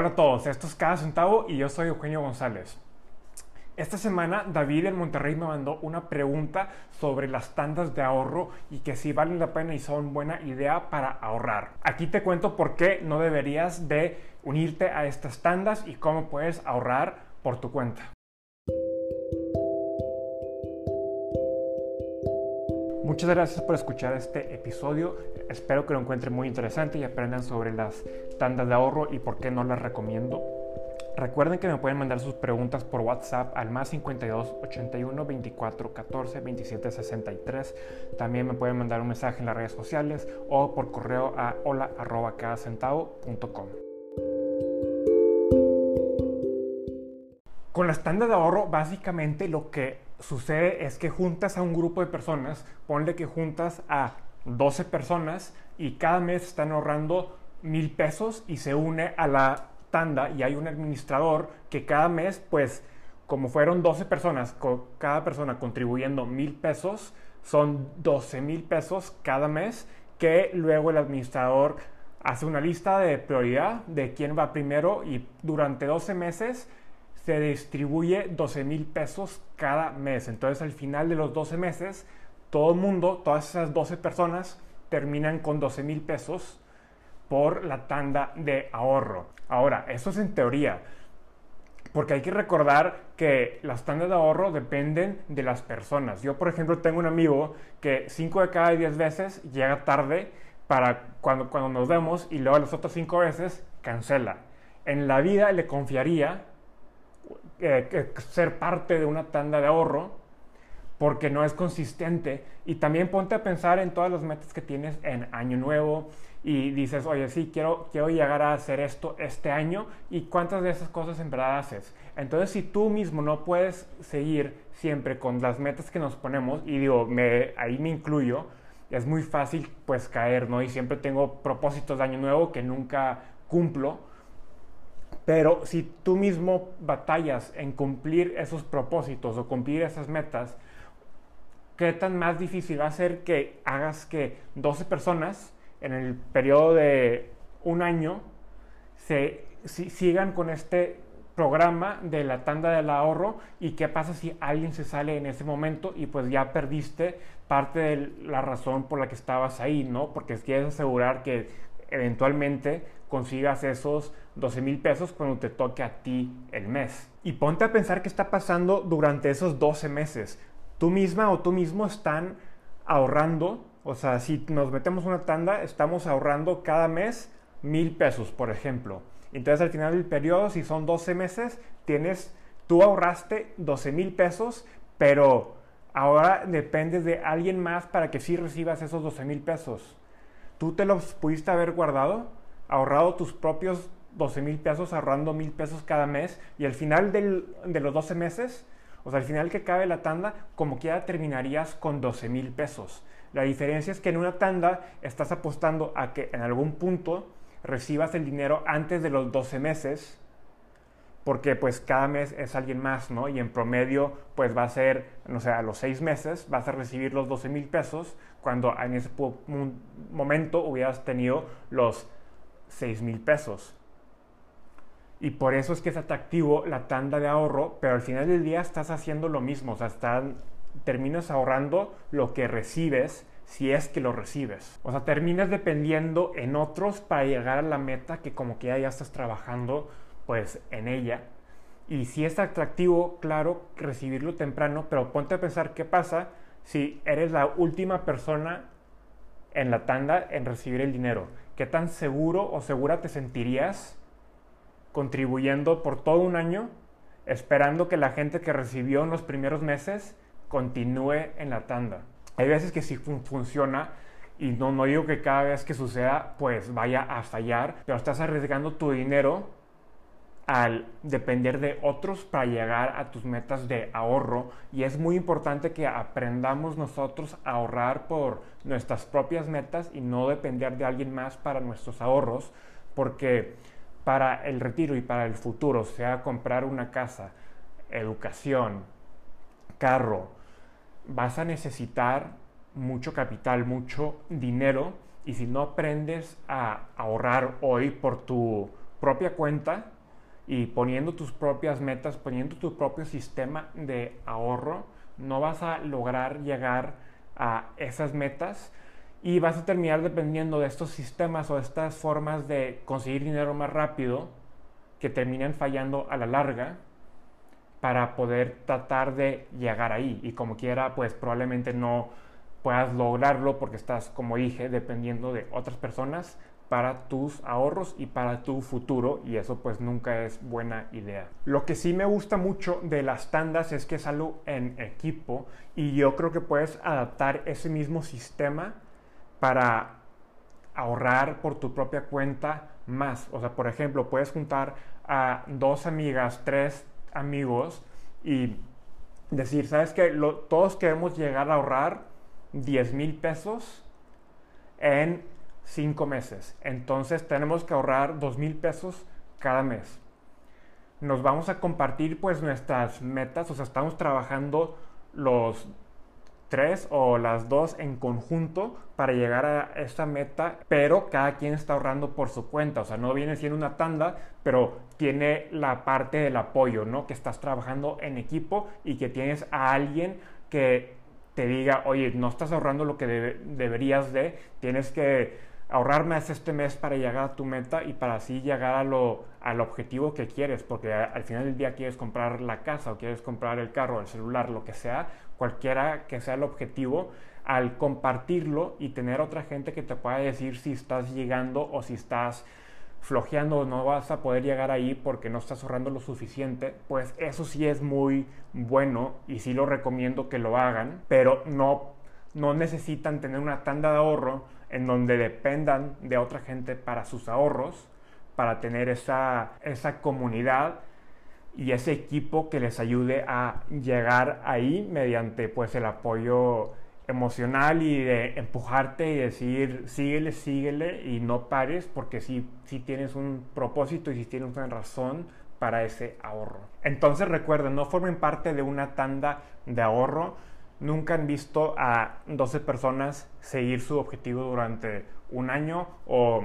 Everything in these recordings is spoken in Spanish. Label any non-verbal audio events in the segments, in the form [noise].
Hola a todos, esto es Cada Centavo y yo soy Eugenio González. Esta semana David en Monterrey me mandó una pregunta sobre las tandas de ahorro y que si valen la pena y son buena idea para ahorrar. Aquí te cuento por qué no deberías de unirte a estas tandas y cómo puedes ahorrar por tu cuenta. Muchas gracias por escuchar este episodio. Espero que lo encuentren muy interesante y aprendan sobre las tandas de ahorro y por qué no las recomiendo. Recuerden que me pueden mandar sus preguntas por WhatsApp al más 52 81 24 14 27 63. También me pueden mandar un mensaje en las redes sociales o por correo a hola arroba cada centavo.com. Con las tandas de ahorro, básicamente lo que sucede es que juntas a un grupo de personas, ponle que juntas a 12 personas y cada mes están ahorrando mil pesos y se une a la tanda y hay un administrador que cada mes, pues como fueron 12 personas, con cada persona contribuyendo mil pesos, son 12 mil pesos cada mes que luego el administrador hace una lista de prioridad de quién va primero y durante 12 meses se distribuye 12 mil pesos cada mes. Entonces al final de los 12 meses, todo el mundo, todas esas 12 personas, terminan con 12 mil pesos por la tanda de ahorro. Ahora, eso es en teoría. Porque hay que recordar que las tandas de ahorro dependen de las personas. Yo, por ejemplo, tengo un amigo que 5 de cada 10 veces llega tarde para cuando, cuando nos vemos y luego las otras 5 veces cancela. En la vida le confiaría eh, ser parte de una tanda de ahorro porque no es consistente. Y también ponte a pensar en todas las metas que tienes en año nuevo y dices, oye, sí, quiero, quiero llegar a hacer esto este año y cuántas de esas cosas en verdad haces. Entonces, si tú mismo no puedes seguir siempre con las metas que nos ponemos, y digo, me, ahí me incluyo, es muy fácil pues caer, ¿no? Y siempre tengo propósitos de año nuevo que nunca cumplo pero si tú mismo batallas en cumplir esos propósitos o cumplir esas metas, ¿qué tan más difícil va a ser que hagas que 12 personas en el periodo de un año se sigan con este programa de la tanda del ahorro y qué pasa si alguien se sale en ese momento y pues ya perdiste parte de la razón por la que estabas ahí, ¿no? Porque quieres asegurar que eventualmente consigas esos 12 mil pesos cuando te toque a ti el mes. Y ponte a pensar qué está pasando durante esos 12 meses. Tú misma o tú mismo están ahorrando, o sea, si nos metemos una tanda, estamos ahorrando cada mes mil pesos, por ejemplo. Entonces al final del periodo, si son 12 meses, tienes, tú ahorraste 12 mil pesos, pero ahora dependes de alguien más para que sí recibas esos 12 mil pesos. ¿Tú te los pudiste haber guardado? ahorrado tus propios 12 mil pesos, ahorrando mil pesos cada mes y al final de los 12 meses, o sea, al final que cabe la tanda, como quiera terminarías con 12 mil pesos. La diferencia es que en una tanda estás apostando a que en algún punto recibas el dinero antes de los 12 meses, porque pues cada mes es alguien más, ¿no? Y en promedio pues va a ser, no sé, a los 6 meses vas a recibir los 12 mil pesos, cuando en ese momento hubieras tenido los 6 mil pesos. Y por eso es que es atractivo la tanda de ahorro, pero al final del día estás haciendo lo mismo, o sea, terminas ahorrando lo que recibes si es que lo recibes. O sea, terminas dependiendo en otros para llegar a la meta que como que ya, ya estás trabajando pues en ella. Y si es atractivo, claro, recibirlo temprano, pero ponte a pensar qué pasa si eres la última persona en la tanda en recibir el dinero. ¿Qué tan seguro o segura te sentirías contribuyendo por todo un año esperando que la gente que recibió en los primeros meses continúe en la tanda? Hay veces que sí funciona y no, no digo que cada vez que suceda pues vaya a fallar, pero estás arriesgando tu dinero al depender de otros para llegar a tus metas de ahorro. Y es muy importante que aprendamos nosotros a ahorrar por nuestras propias metas y no depender de alguien más para nuestros ahorros porque para el retiro y para el futuro, sea comprar una casa, educación, carro, vas a necesitar mucho capital, mucho dinero. Y si no aprendes a ahorrar hoy por tu propia cuenta y poniendo tus propias metas, poniendo tu propio sistema de ahorro, no vas a lograr llegar a esas metas y vas a terminar dependiendo de estos sistemas o estas formas de conseguir dinero más rápido que terminan fallando a la larga para poder tratar de llegar ahí. Y como quiera pues probablemente no puedas lograrlo porque estás como dije dependiendo de otras personas para tus ahorros y para tu futuro y eso pues nunca es buena idea. Lo que sí me gusta mucho de las tandas es que es algo en equipo y yo creo que puedes adaptar ese mismo sistema para ahorrar por tu propia cuenta más. O sea, por ejemplo, puedes juntar a dos amigas, tres amigos y decir, ¿sabes qué? todos queremos llegar a ahorrar 10 mil pesos en cinco meses. Entonces tenemos que ahorrar dos mil pesos cada mes. Nos vamos a compartir pues nuestras metas, o sea, estamos trabajando los tres o las dos en conjunto para llegar a esa meta, pero cada quien está ahorrando por su cuenta, o sea, no viene siendo una tanda, pero tiene la parte del apoyo, ¿no? Que estás trabajando en equipo y que tienes a alguien que te diga, oye, no estás ahorrando lo que deberías de, tienes que ahorrar más este mes para llegar a tu meta y para así llegar a lo, al objetivo que quieres, porque al final del día quieres comprar la casa o quieres comprar el carro, el celular, lo que sea, cualquiera que sea el objetivo, al compartirlo y tener otra gente que te pueda decir si estás llegando o si estás flojeando o no vas a poder llegar ahí porque no estás ahorrando lo suficiente, pues eso sí es muy bueno y sí lo recomiendo que lo hagan, pero no, no necesitan tener una tanda de ahorro en donde dependan de otra gente para sus ahorros, para tener esa, esa comunidad y ese equipo que les ayude a llegar ahí mediante pues el apoyo emocional y de empujarte y decir síguele, síguele y no pares porque si sí, tienes un propósito y si tienes una razón para ese ahorro. Entonces recuerden, no formen parte de una tanda de ahorro, nunca han visto a 12 personas seguir su objetivo durante un año o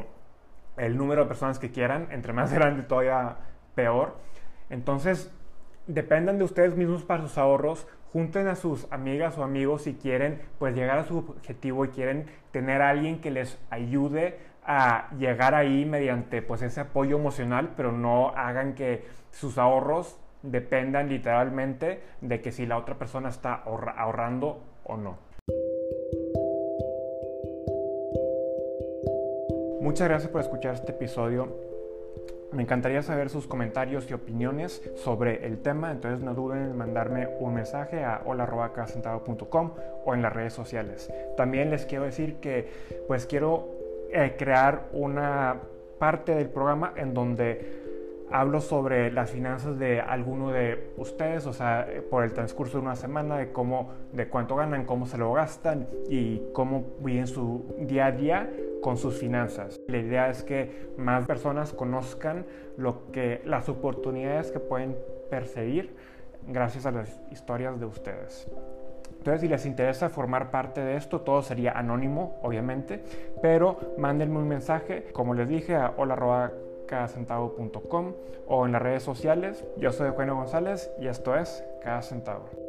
el número de personas que quieran, entre más [laughs] grande todavía peor. Entonces, dependan de ustedes mismos para sus ahorros, junten a sus amigas o amigos si quieren pues llegar a su objetivo y quieren tener alguien que les ayude a llegar ahí mediante pues ese apoyo emocional, pero no hagan que sus ahorros dependan literalmente de que si la otra persona está ahorrando o no. Muchas gracias por escuchar este episodio. Me encantaría saber sus comentarios y opiniones sobre el tema, entonces no duden en mandarme un mensaje a hola.casentado.com o en las redes sociales. También les quiero decir que pues quiero eh, crear una parte del programa en donde hablo sobre las finanzas de alguno de ustedes, o sea, por el transcurso de una semana, de cómo, de cuánto ganan, cómo se lo gastan y cómo viven su día a día con sus finanzas. La idea es que más personas conozcan lo que, las oportunidades que pueden perseguir gracias a las historias de ustedes. Entonces, si les interesa formar parte de esto, todo sería anónimo, obviamente, pero mándenme un mensaje, como les dije, a hola o en las redes sociales. Yo soy Eugenio González y esto es Cada Centavo.